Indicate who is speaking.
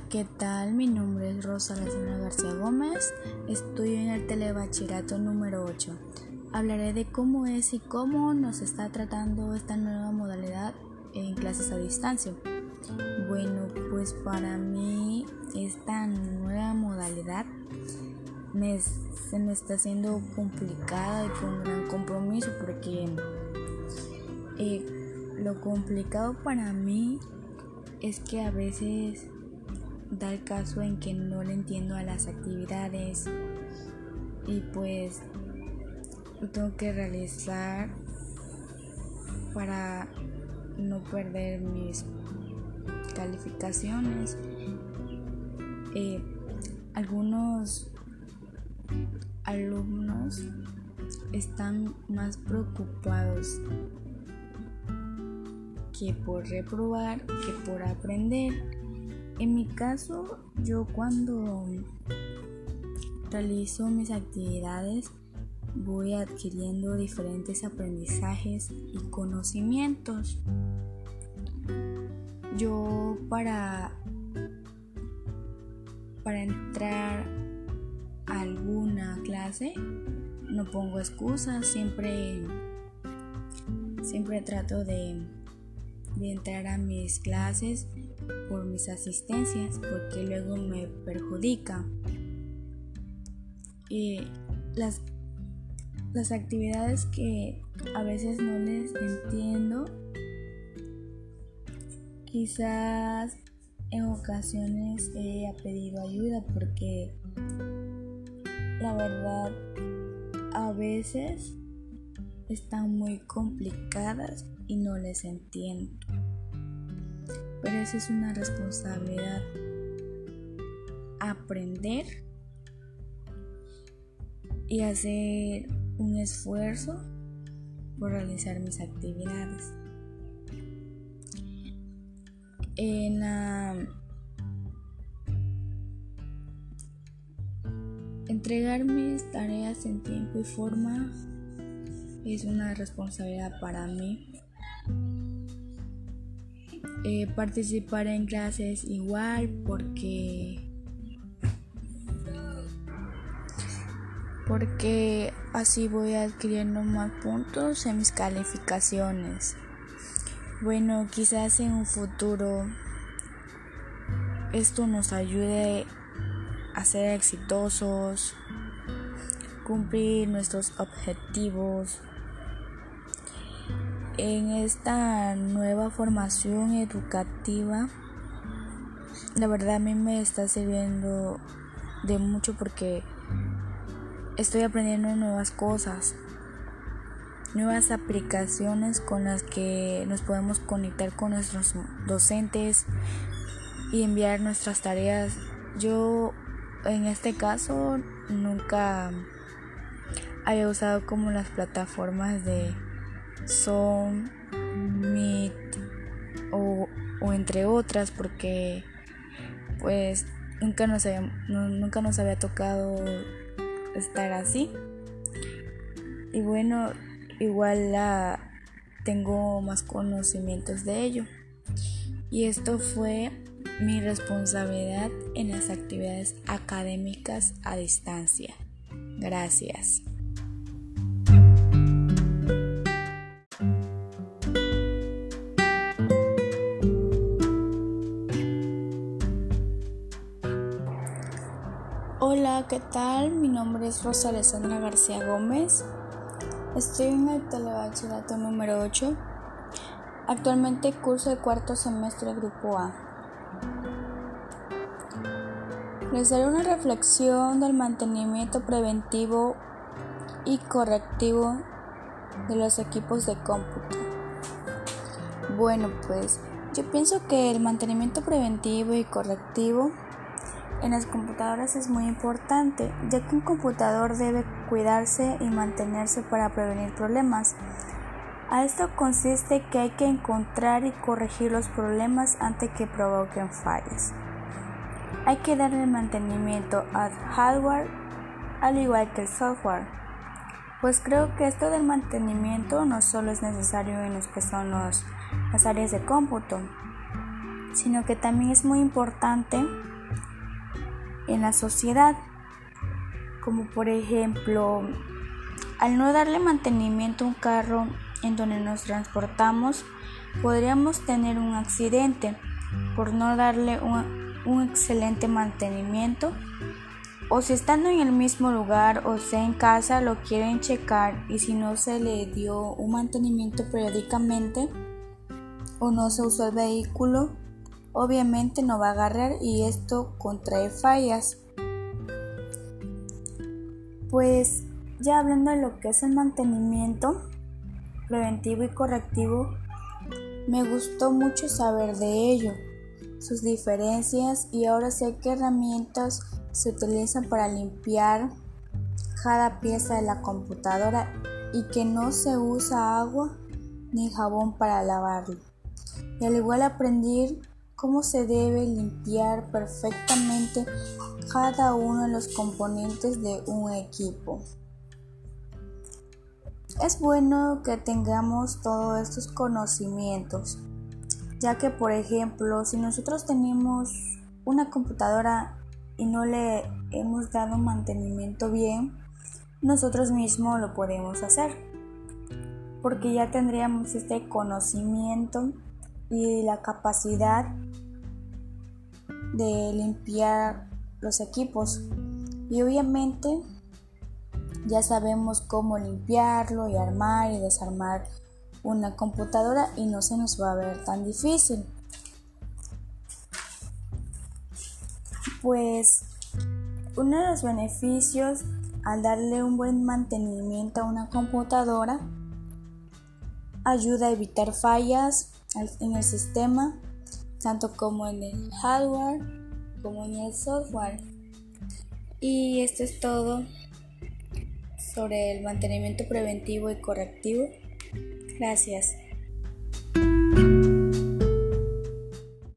Speaker 1: ¿qué tal? Mi nombre es Rosa Lázaro García Gómez. Estudio en el telebachillerato número 8. Hablaré de cómo es y cómo nos está tratando esta nueva modalidad en clases a distancia. Bueno, pues para mí esta nueva modalidad se me está haciendo complicada y con gran compromiso porque eh, lo complicado para mí es que a veces da el caso en que no le entiendo a las actividades y pues tengo que realizar para no perder mis calificaciones. Eh, algunos alumnos están más preocupados que por reprobar que por aprender. En mi caso, yo cuando realizo mis actividades voy adquiriendo diferentes aprendizajes y conocimientos. Yo para para entrar a alguna clase no pongo excusas, siempre siempre trato de de entrar a mis clases por mis asistencias porque luego me perjudica. Y las, las actividades que a veces no les entiendo, quizás en ocasiones he pedido ayuda porque la verdad a veces están muy complicadas y no les entiendo. Pero esa es una responsabilidad. Aprender y hacer un esfuerzo por realizar mis actividades. En la entregar mis tareas en tiempo y forma es una responsabilidad para mí eh, participar en clases igual porque porque así voy adquiriendo más puntos en mis calificaciones. Bueno, quizás en un futuro esto nos ayude a ser exitosos, cumplir nuestros objetivos en esta nueva formación educativa, la verdad a mí me está sirviendo de mucho porque estoy aprendiendo nuevas cosas, nuevas aplicaciones con las que nos podemos conectar con nuestros docentes y enviar nuestras tareas. Yo en este caso nunca había usado como las plataformas de son Meet o, entre otras porque pues nunca nos, había, nunca nos había tocado estar así. Y bueno igual la tengo más conocimientos de ello. Y esto fue mi responsabilidad en las actividades académicas a distancia. Gracias Hola, ¿qué tal? Mi nombre es Rosa Alessandra García Gómez. Estoy en el telebachillerato número 8. Actualmente curso el cuarto semestre Grupo A. Les daré una reflexión del mantenimiento preventivo y correctivo de los equipos de cómputo. Bueno, pues yo pienso que el mantenimiento preventivo y correctivo en las computadoras es muy importante, ya que un computador debe cuidarse y mantenerse para prevenir problemas. A esto consiste que hay que encontrar y corregir los problemas antes que provoquen fallas. Hay que darle mantenimiento al hardware al igual que el software. Pues creo que esto del mantenimiento no solo es necesario en los que son las áreas de cómputo, sino que también es muy importante en la sociedad, como por ejemplo, al no darle mantenimiento a un carro en donde nos transportamos, podríamos tener un accidente por no darle un, excelente mantenimiento. O si estando en el mismo lugar o sea en casa lo quieren checar y si no se le dio un mantenimiento periódicamente o no se usó el vehículo, obviamente no va a agarrar y esto contrae fallas. Pues ya hablando de lo que es el mantenimiento preventivo y correctivo, me gustó mucho saber de ello, sus diferencias y ahora sé qué herramientas se utilizan para limpiar cada pieza de la computadora y que no se usa agua ni jabón para lavarlo. Y al igual aprendí cómo se debe limpiar perfectamente cada uno de los componentes de un equipo. Es bueno que tengamos todos estos conocimientos, ya que por ejemplo, si nosotros tenemos una computadora y no le hemos dado mantenimiento bien, nosotros mismos lo podemos hacer, porque ya tendríamos este conocimiento y la capacidad de limpiar los equipos. Y obviamente ya sabemos cómo limpiarlo y armar y desarmar una computadora y no se nos va a ver tan difícil. Pues uno de los beneficios al darle un buen mantenimiento a una computadora ayuda a evitar fallas en el sistema, tanto como en el hardware como en el software. Y esto es todo sobre el mantenimiento preventivo y correctivo. Gracias.